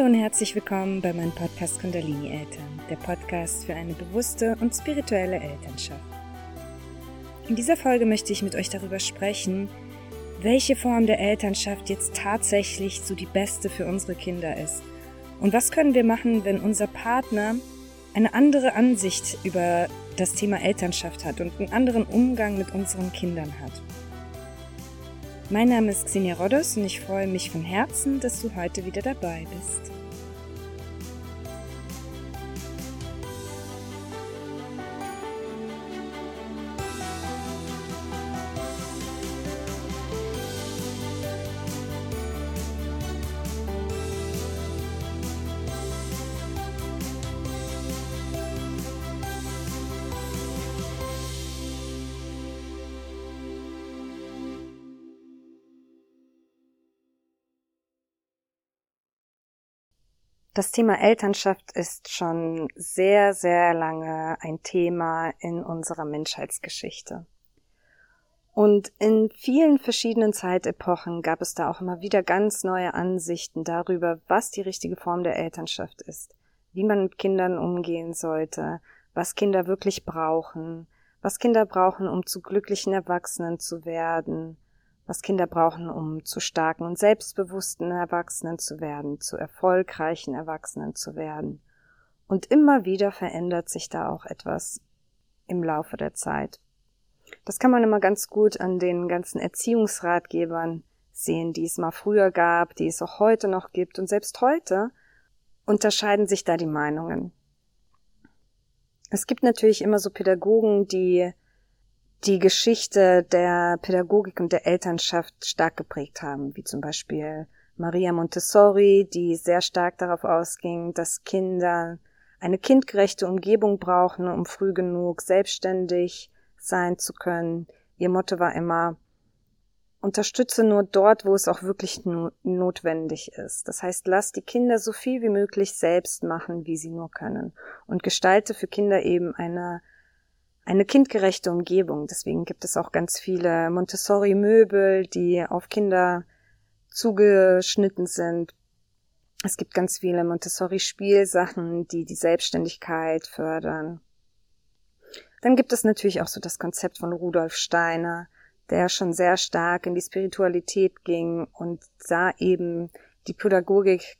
Hallo und herzlich willkommen bei meinem Podcast Kundalini Eltern, der Podcast für eine bewusste und spirituelle Elternschaft. In dieser Folge möchte ich mit euch darüber sprechen, welche Form der Elternschaft jetzt tatsächlich so die beste für unsere Kinder ist. Und was können wir machen, wenn unser Partner eine andere Ansicht über das Thema Elternschaft hat und einen anderen Umgang mit unseren Kindern hat. Mein Name ist Xenia Rodos und ich freue mich von Herzen, dass du heute wieder dabei bist. Das Thema Elternschaft ist schon sehr, sehr lange ein Thema in unserer Menschheitsgeschichte. Und in vielen verschiedenen Zeitepochen gab es da auch immer wieder ganz neue Ansichten darüber, was die richtige Form der Elternschaft ist, wie man mit Kindern umgehen sollte, was Kinder wirklich brauchen, was Kinder brauchen, um zu glücklichen Erwachsenen zu werden, was Kinder brauchen, um zu starken und selbstbewussten Erwachsenen zu werden, zu erfolgreichen Erwachsenen zu werden. Und immer wieder verändert sich da auch etwas im Laufe der Zeit. Das kann man immer ganz gut an den ganzen Erziehungsratgebern sehen, die es mal früher gab, die es auch heute noch gibt. Und selbst heute unterscheiden sich da die Meinungen. Es gibt natürlich immer so Pädagogen, die die Geschichte der Pädagogik und der Elternschaft stark geprägt haben, wie zum Beispiel Maria Montessori, die sehr stark darauf ausging, dass Kinder eine kindgerechte Umgebung brauchen, um früh genug selbstständig sein zu können. Ihr Motto war immer, unterstütze nur dort, wo es auch wirklich notwendig ist. Das heißt, lass die Kinder so viel wie möglich selbst machen, wie sie nur können und gestalte für Kinder eben eine eine kindgerechte Umgebung. Deswegen gibt es auch ganz viele Montessori-Möbel, die auf Kinder zugeschnitten sind. Es gibt ganz viele Montessori-Spielsachen, die die Selbstständigkeit fördern. Dann gibt es natürlich auch so das Konzept von Rudolf Steiner, der schon sehr stark in die Spiritualität ging und da eben die Pädagogik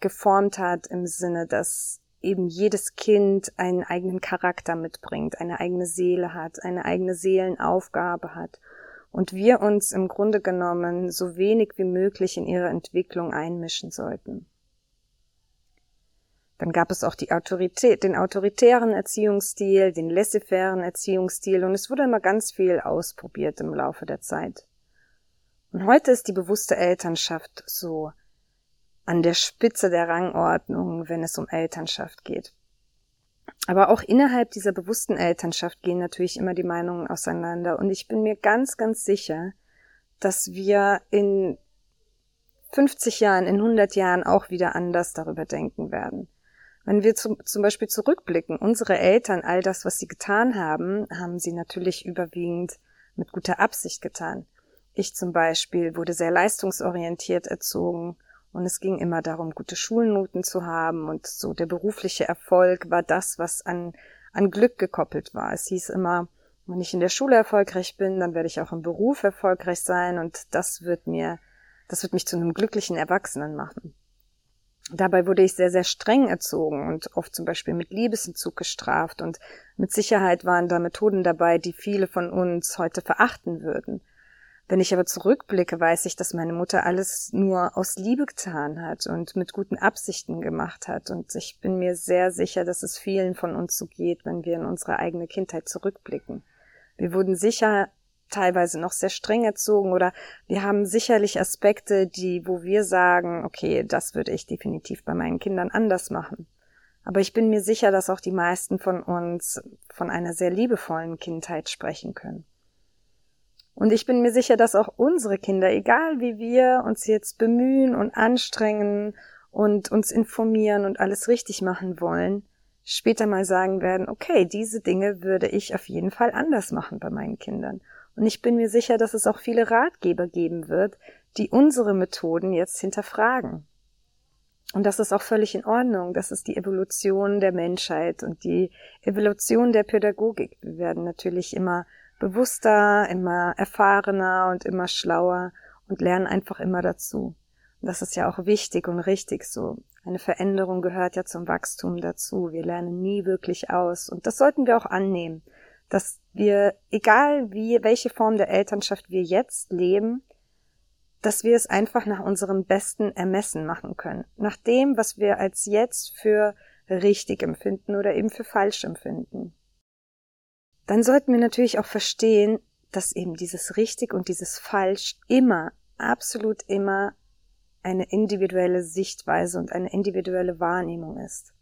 geformt hat im Sinne, dass eben jedes Kind einen eigenen Charakter mitbringt, eine eigene Seele hat, eine eigene Seelenaufgabe hat und wir uns im Grunde genommen so wenig wie möglich in ihre Entwicklung einmischen sollten. Dann gab es auch die Autorität, den autoritären Erziehungsstil, den laissez-faire Erziehungsstil und es wurde immer ganz viel ausprobiert im Laufe der Zeit. Und heute ist die bewusste Elternschaft so an der Spitze der Rangordnung, wenn es um Elternschaft geht. Aber auch innerhalb dieser bewussten Elternschaft gehen natürlich immer die Meinungen auseinander. Und ich bin mir ganz, ganz sicher, dass wir in 50 Jahren, in 100 Jahren auch wieder anders darüber denken werden. Wenn wir zum, zum Beispiel zurückblicken, unsere Eltern, all das, was sie getan haben, haben sie natürlich überwiegend mit guter Absicht getan. Ich zum Beispiel wurde sehr leistungsorientiert erzogen und es ging immer darum, gute Schulnoten zu haben und so der berufliche Erfolg war das, was an, an Glück gekoppelt war. Es hieß immer, wenn ich in der Schule erfolgreich bin, dann werde ich auch im Beruf erfolgreich sein und das wird mir, das wird mich zu einem glücklichen Erwachsenen machen. Dabei wurde ich sehr, sehr streng erzogen und oft zum Beispiel mit Liebesentzug gestraft und mit Sicherheit waren da Methoden dabei, die viele von uns heute verachten würden. Wenn ich aber zurückblicke, weiß ich, dass meine Mutter alles nur aus Liebe getan hat und mit guten Absichten gemacht hat. Und ich bin mir sehr sicher, dass es vielen von uns so geht, wenn wir in unsere eigene Kindheit zurückblicken. Wir wurden sicher teilweise noch sehr streng erzogen oder wir haben sicherlich Aspekte, die, wo wir sagen, okay, das würde ich definitiv bei meinen Kindern anders machen. Aber ich bin mir sicher, dass auch die meisten von uns von einer sehr liebevollen Kindheit sprechen können. Und ich bin mir sicher, dass auch unsere Kinder, egal wie wir uns jetzt bemühen und anstrengen und uns informieren und alles richtig machen wollen, später mal sagen werden, okay, diese Dinge würde ich auf jeden Fall anders machen bei meinen Kindern. Und ich bin mir sicher, dass es auch viele Ratgeber geben wird, die unsere Methoden jetzt hinterfragen. Und das ist auch völlig in Ordnung. Das ist die Evolution der Menschheit und die Evolution der Pädagogik. Wir werden natürlich immer bewusster, immer erfahrener und immer schlauer und lernen einfach immer dazu. Und das ist ja auch wichtig und richtig so. Eine Veränderung gehört ja zum Wachstum dazu. Wir lernen nie wirklich aus. Und das sollten wir auch annehmen, dass wir, egal wie, welche Form der Elternschaft wir jetzt leben, dass wir es einfach nach unserem besten Ermessen machen können. Nach dem, was wir als jetzt für richtig empfinden oder eben für falsch empfinden. Dann sollten wir natürlich auch verstehen, dass eben dieses richtig und dieses falsch immer, absolut immer eine individuelle Sichtweise und eine individuelle Wahrnehmung ist.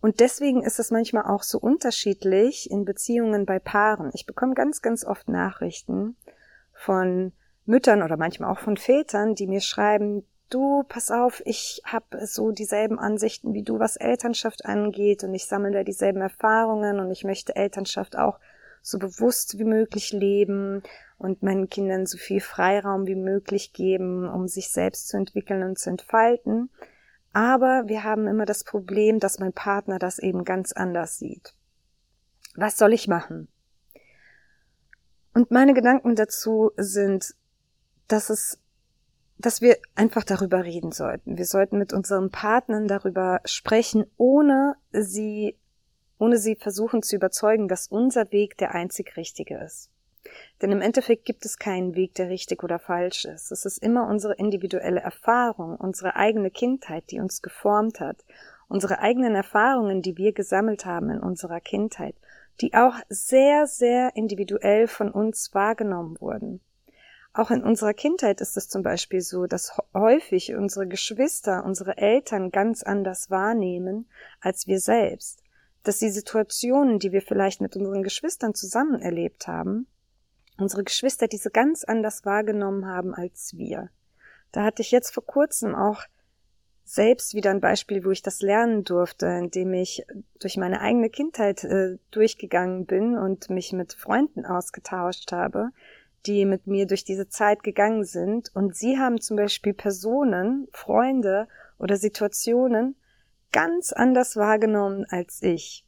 Und deswegen ist es manchmal auch so unterschiedlich in Beziehungen bei Paaren. Ich bekomme ganz, ganz oft Nachrichten von Müttern oder manchmal auch von Vätern, die mir schreiben, du, pass auf, ich habe so dieselben Ansichten wie du, was Elternschaft angeht und ich sammle da dieselben Erfahrungen und ich möchte Elternschaft auch so bewusst wie möglich leben und meinen Kindern so viel Freiraum wie möglich geben, um sich selbst zu entwickeln und zu entfalten. Aber wir haben immer das Problem, dass mein Partner das eben ganz anders sieht. Was soll ich machen? Und meine Gedanken dazu sind, dass es, dass wir einfach darüber reden sollten. Wir sollten mit unseren Partnern darüber sprechen, ohne sie, ohne sie versuchen zu überzeugen, dass unser Weg der einzig richtige ist. Denn im Endeffekt gibt es keinen Weg, der richtig oder falsch ist. Es ist immer unsere individuelle Erfahrung, unsere eigene Kindheit, die uns geformt hat, unsere eigenen Erfahrungen, die wir gesammelt haben in unserer Kindheit, die auch sehr, sehr individuell von uns wahrgenommen wurden. Auch in unserer Kindheit ist es zum Beispiel so, dass häufig unsere Geschwister, unsere Eltern ganz anders wahrnehmen als wir selbst. Dass die Situationen, die wir vielleicht mit unseren Geschwistern zusammen erlebt haben, unsere Geschwister diese ganz anders wahrgenommen haben als wir. Da hatte ich jetzt vor kurzem auch selbst wieder ein Beispiel, wo ich das lernen durfte, indem ich durch meine eigene Kindheit äh, durchgegangen bin und mich mit Freunden ausgetauscht habe, die mit mir durch diese Zeit gegangen sind. Und sie haben zum Beispiel Personen, Freunde oder Situationen ganz anders wahrgenommen als ich.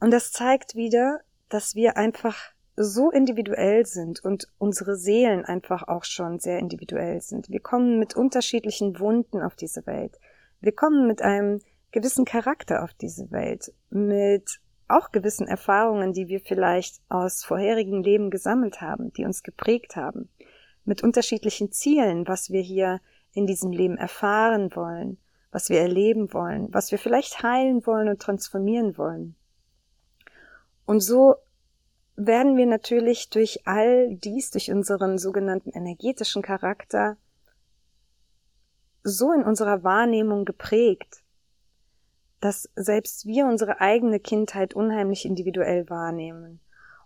Und das zeigt wieder, dass wir einfach so individuell sind und unsere Seelen einfach auch schon sehr individuell sind. Wir kommen mit unterschiedlichen Wunden auf diese Welt. Wir kommen mit einem gewissen Charakter auf diese Welt, mit auch gewissen Erfahrungen, die wir vielleicht aus vorherigen Leben gesammelt haben, die uns geprägt haben, mit unterschiedlichen Zielen, was wir hier in diesem Leben erfahren wollen, was wir erleben wollen, was wir vielleicht heilen wollen und transformieren wollen. Und so werden wir natürlich durch all dies, durch unseren sogenannten energetischen Charakter, so in unserer Wahrnehmung geprägt, dass selbst wir unsere eigene Kindheit unheimlich individuell wahrnehmen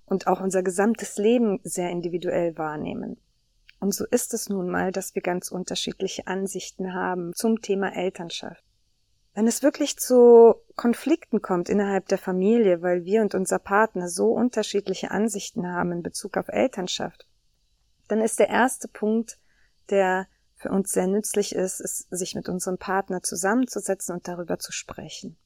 und auch unser gesamtes Leben sehr individuell wahrnehmen. Und so ist es nun mal, dass wir ganz unterschiedliche Ansichten haben zum Thema Elternschaft. Wenn es wirklich zu Konflikten kommt innerhalb der Familie, weil wir und unser Partner so unterschiedliche Ansichten haben in Bezug auf Elternschaft, dann ist der erste Punkt, der für uns sehr nützlich ist, ist, sich mit unserem Partner zusammenzusetzen und darüber zu sprechen.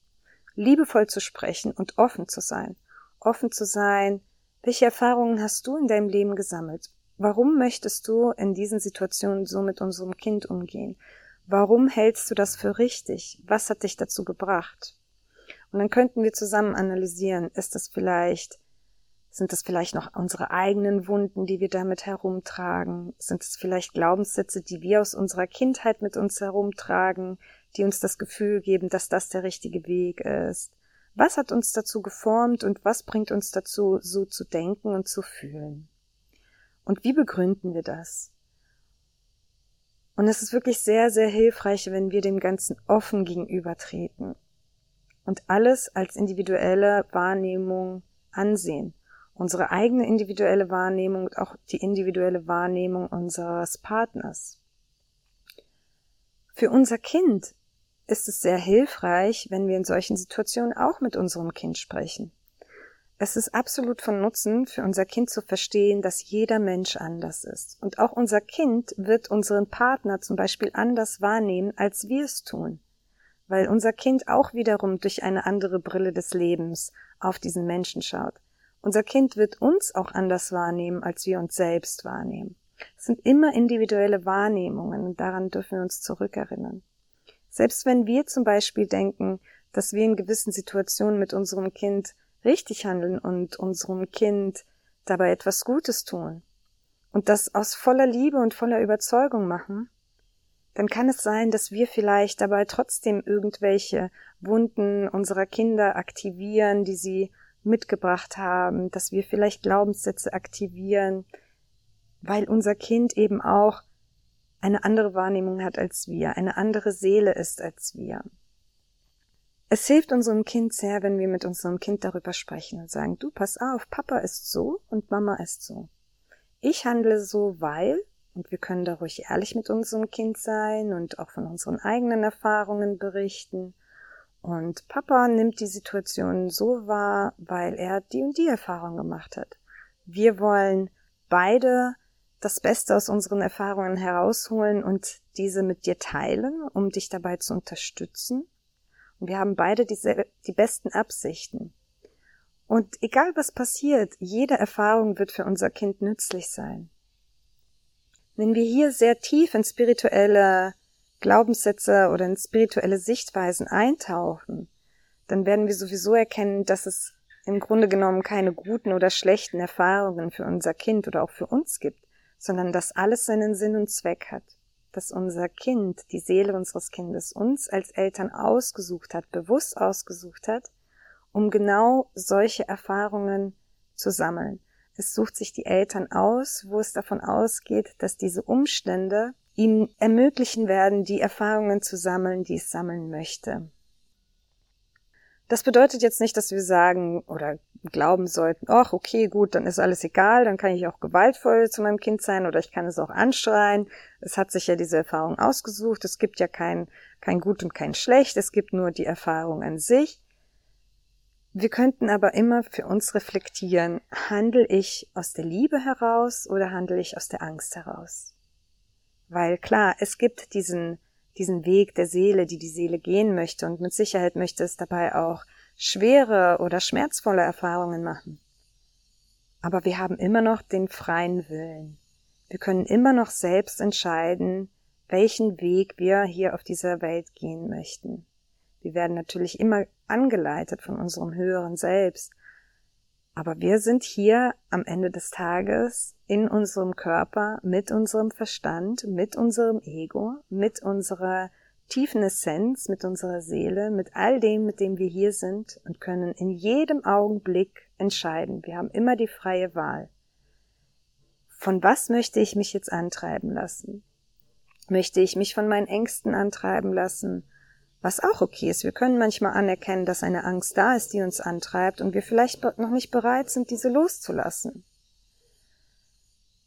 Liebevoll zu sprechen und offen zu sein. Offen zu sein, welche Erfahrungen hast du in deinem Leben gesammelt? Warum möchtest du in diesen Situationen so mit unserem Kind umgehen? Warum hältst du das für richtig? Was hat dich dazu gebracht? Und dann könnten wir zusammen analysieren, ist das vielleicht sind es vielleicht noch unsere eigenen Wunden, die wir damit herumtragen? Sind es vielleicht Glaubenssätze, die wir aus unserer Kindheit mit uns herumtragen, die uns das Gefühl geben, dass das der richtige Weg ist? Was hat uns dazu geformt und was bringt uns dazu, so zu denken und zu fühlen? Und wie begründen wir das? Und es ist wirklich sehr, sehr hilfreich, wenn wir dem Ganzen offen gegenübertreten und alles als individuelle Wahrnehmung ansehen unsere eigene individuelle Wahrnehmung und auch die individuelle Wahrnehmung unseres Partners. Für unser Kind ist es sehr hilfreich, wenn wir in solchen Situationen auch mit unserem Kind sprechen. Es ist absolut von Nutzen für unser Kind zu verstehen, dass jeder Mensch anders ist. Und auch unser Kind wird unseren Partner zum Beispiel anders wahrnehmen, als wir es tun. Weil unser Kind auch wiederum durch eine andere Brille des Lebens auf diesen Menschen schaut. Unser Kind wird uns auch anders wahrnehmen, als wir uns selbst wahrnehmen. Es sind immer individuelle Wahrnehmungen und daran dürfen wir uns zurückerinnern. Selbst wenn wir zum Beispiel denken, dass wir in gewissen Situationen mit unserem Kind richtig handeln und unserem Kind dabei etwas Gutes tun und das aus voller Liebe und voller Überzeugung machen, dann kann es sein, dass wir vielleicht dabei trotzdem irgendwelche Wunden unserer Kinder aktivieren, die sie mitgebracht haben, dass wir vielleicht Glaubenssätze aktivieren, weil unser Kind eben auch eine andere Wahrnehmung hat als wir, eine andere Seele ist als wir. Es hilft unserem Kind sehr, wenn wir mit unserem Kind darüber sprechen und sagen, du pass auf, Papa ist so und Mama ist so. Ich handle so, weil, und wir können da ruhig ehrlich mit unserem Kind sein und auch von unseren eigenen Erfahrungen berichten. Und Papa nimmt die Situation so wahr, weil er die und die Erfahrung gemacht hat. Wir wollen beide das Beste aus unseren Erfahrungen herausholen und diese mit dir teilen, um dich dabei zu unterstützen und wir haben beide die, die besten Absichten. Und egal was passiert, jede Erfahrung wird für unser Kind nützlich sein. Wenn wir hier sehr tief in spirituelle Glaubenssätze oder in spirituelle Sichtweisen eintauchen, dann werden wir sowieso erkennen, dass es im Grunde genommen keine guten oder schlechten Erfahrungen für unser Kind oder auch für uns gibt, sondern dass alles seinen Sinn und Zweck hat dass unser Kind, die Seele unseres Kindes, uns als Eltern ausgesucht hat, bewusst ausgesucht hat, um genau solche Erfahrungen zu sammeln. Es sucht sich die Eltern aus, wo es davon ausgeht, dass diese Umstände ihm ermöglichen werden, die Erfahrungen zu sammeln, die es sammeln möchte. Das bedeutet jetzt nicht, dass wir sagen oder glauben sollten, ach, okay, gut, dann ist alles egal, dann kann ich auch gewaltvoll zu meinem Kind sein oder ich kann es auch anschreien. Es hat sich ja diese Erfahrung ausgesucht. Es gibt ja kein, kein Gut und kein Schlecht. Es gibt nur die Erfahrung an sich. Wir könnten aber immer für uns reflektieren, handle ich aus der Liebe heraus oder handle ich aus der Angst heraus? Weil klar, es gibt diesen diesen Weg der Seele, die die Seele gehen möchte und mit Sicherheit möchte es dabei auch schwere oder schmerzvolle Erfahrungen machen. Aber wir haben immer noch den freien Willen. Wir können immer noch selbst entscheiden, welchen Weg wir hier auf dieser Welt gehen möchten. Wir werden natürlich immer angeleitet von unserem höheren Selbst, aber wir sind hier am Ende des Tages in unserem Körper mit unserem Verstand, mit unserem Ego, mit unserer tiefen Essenz, mit unserer Seele, mit all dem, mit dem wir hier sind und können in jedem Augenblick entscheiden. Wir haben immer die freie Wahl. Von was möchte ich mich jetzt antreiben lassen? Möchte ich mich von meinen Ängsten antreiben lassen? Was auch okay ist. Wir können manchmal anerkennen, dass eine Angst da ist, die uns antreibt und wir vielleicht noch nicht bereit sind, diese loszulassen.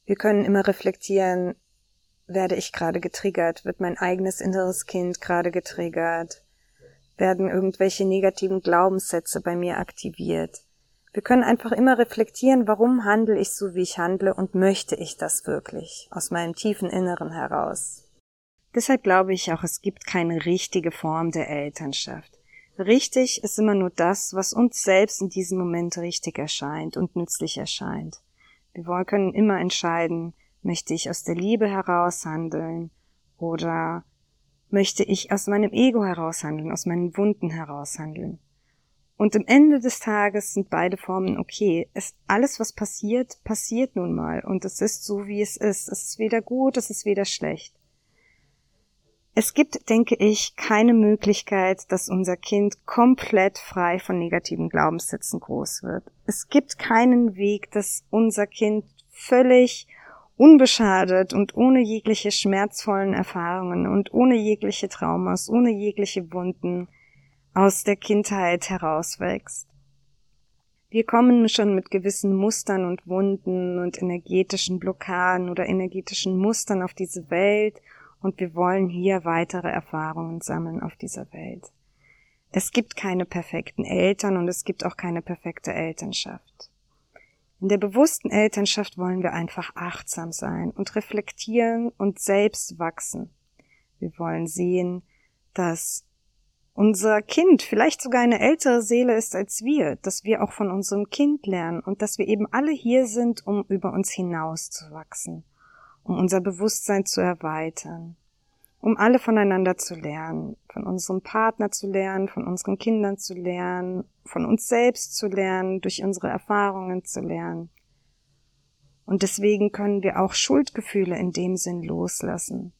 Wir können immer reflektieren, werde ich gerade getriggert? Wird mein eigenes inneres Kind gerade getriggert? Werden irgendwelche negativen Glaubenssätze bei mir aktiviert? Wir können einfach immer reflektieren, warum handle ich so, wie ich handle und möchte ich das wirklich aus meinem tiefen Inneren heraus. Deshalb glaube ich auch, es gibt keine richtige Form der Elternschaft. Richtig ist immer nur das, was uns selbst in diesem Moment richtig erscheint und nützlich erscheint. Wir können immer entscheiden, möchte ich aus der Liebe heraus handeln oder möchte ich aus meinem Ego heraus handeln, aus meinen Wunden heraus handeln. Und am Ende des Tages sind beide Formen okay. Es, alles, was passiert, passiert nun mal. Und es ist so, wie es ist. Es ist weder gut, es ist weder schlecht. Es gibt, denke ich, keine Möglichkeit, dass unser Kind komplett frei von negativen Glaubenssätzen groß wird. Es gibt keinen Weg, dass unser Kind völlig unbeschadet und ohne jegliche schmerzvollen Erfahrungen und ohne jegliche Traumas, ohne jegliche Wunden aus der Kindheit herauswächst. Wir kommen schon mit gewissen Mustern und Wunden und energetischen Blockaden oder energetischen Mustern auf diese Welt und wir wollen hier weitere Erfahrungen sammeln auf dieser Welt. Es gibt keine perfekten Eltern und es gibt auch keine perfekte Elternschaft. In der bewussten Elternschaft wollen wir einfach achtsam sein und reflektieren und selbst wachsen. Wir wollen sehen, dass unser Kind vielleicht sogar eine ältere Seele ist als wir, dass wir auch von unserem Kind lernen und dass wir eben alle hier sind, um über uns hinaus zu wachsen, um unser Bewusstsein zu erweitern, um alle voneinander zu lernen, von unserem Partner zu lernen, von unseren Kindern zu lernen, von uns selbst zu lernen, durch unsere Erfahrungen zu lernen. Und deswegen können wir auch Schuldgefühle in dem Sinn loslassen.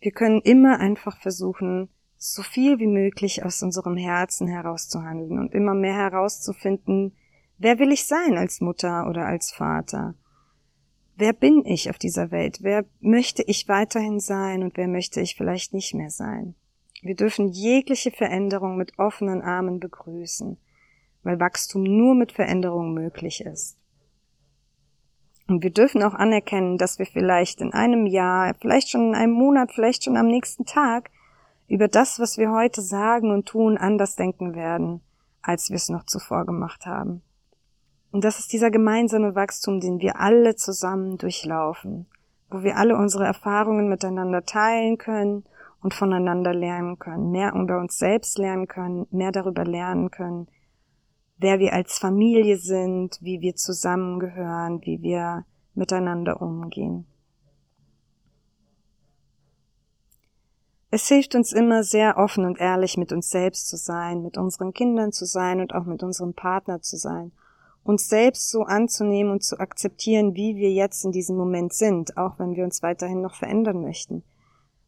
Wir können immer einfach versuchen, so viel wie möglich aus unserem Herzen herauszuhandeln und immer mehr herauszufinden, wer will ich sein als Mutter oder als Vater? Wer bin ich auf dieser Welt? Wer möchte ich weiterhin sein und wer möchte ich vielleicht nicht mehr sein? Wir dürfen jegliche Veränderung mit offenen Armen begrüßen, weil Wachstum nur mit Veränderung möglich ist. Und wir dürfen auch anerkennen, dass wir vielleicht in einem Jahr, vielleicht schon in einem Monat, vielleicht schon am nächsten Tag über das, was wir heute sagen und tun, anders denken werden, als wir es noch zuvor gemacht haben. Und das ist dieser gemeinsame Wachstum, den wir alle zusammen durchlaufen, wo wir alle unsere Erfahrungen miteinander teilen können und voneinander lernen können, mehr über uns selbst lernen können, mehr darüber lernen können, wer wir als Familie sind, wie wir zusammengehören, wie wir miteinander umgehen. Es hilft uns immer sehr offen und ehrlich mit uns selbst zu sein, mit unseren Kindern zu sein und auch mit unserem Partner zu sein. Uns selbst so anzunehmen und zu akzeptieren, wie wir jetzt in diesem Moment sind, auch wenn wir uns weiterhin noch verändern möchten.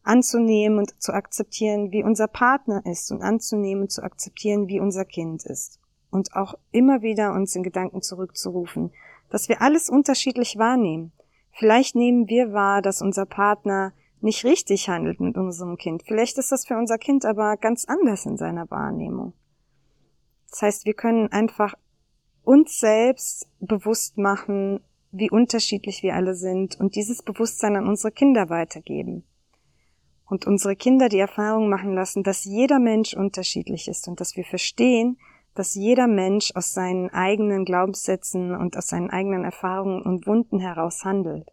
Anzunehmen und zu akzeptieren, wie unser Partner ist und anzunehmen und zu akzeptieren, wie unser Kind ist. Und auch immer wieder uns in Gedanken zurückzurufen, dass wir alles unterschiedlich wahrnehmen. Vielleicht nehmen wir wahr, dass unser Partner nicht richtig handelt mit unserem Kind. Vielleicht ist das für unser Kind aber ganz anders in seiner Wahrnehmung. Das heißt, wir können einfach uns selbst bewusst machen, wie unterschiedlich wir alle sind und dieses Bewusstsein an unsere Kinder weitergeben. Und unsere Kinder die Erfahrung machen lassen, dass jeder Mensch unterschiedlich ist und dass wir verstehen, dass jeder Mensch aus seinen eigenen Glaubenssätzen und aus seinen eigenen Erfahrungen und Wunden heraus handelt.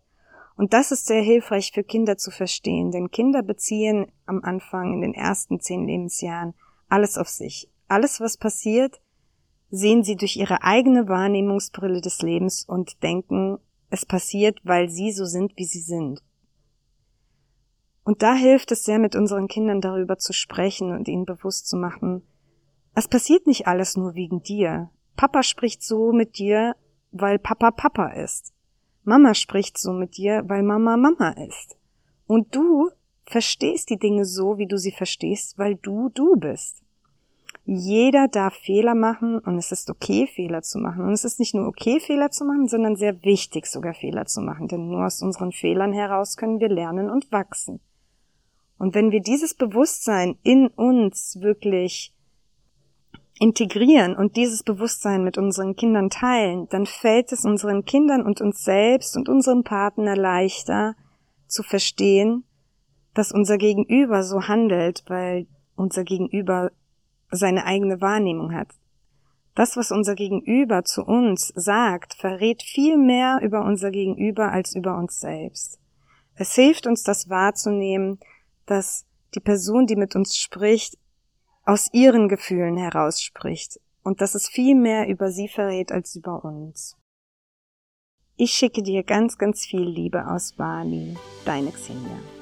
Und das ist sehr hilfreich für Kinder zu verstehen, denn Kinder beziehen am Anfang in den ersten zehn Lebensjahren alles auf sich. Alles, was passiert, sehen sie durch ihre eigene Wahrnehmungsbrille des Lebens und denken, es passiert, weil sie so sind, wie sie sind. Und da hilft es sehr, mit unseren Kindern darüber zu sprechen und ihnen bewusst zu machen, es passiert nicht alles nur wegen dir. Papa spricht so mit dir, weil Papa Papa ist. Mama spricht so mit dir, weil Mama Mama ist. Und du verstehst die Dinge so, wie du sie verstehst, weil du du bist. Jeder darf Fehler machen und es ist okay, Fehler zu machen. Und es ist nicht nur okay, Fehler zu machen, sondern sehr wichtig, sogar Fehler zu machen. Denn nur aus unseren Fehlern heraus können wir lernen und wachsen. Und wenn wir dieses Bewusstsein in uns wirklich integrieren und dieses Bewusstsein mit unseren Kindern teilen, dann fällt es unseren Kindern und uns selbst und unserem Partner leichter zu verstehen, dass unser Gegenüber so handelt, weil unser Gegenüber seine eigene Wahrnehmung hat. Das, was unser Gegenüber zu uns sagt, verrät viel mehr über unser Gegenüber als über uns selbst. Es hilft uns, das wahrzunehmen, dass die Person, die mit uns spricht, aus ihren Gefühlen heraus spricht und dass es viel mehr über sie verrät als über uns. Ich schicke dir ganz, ganz viel Liebe aus Bali, deine Xenia.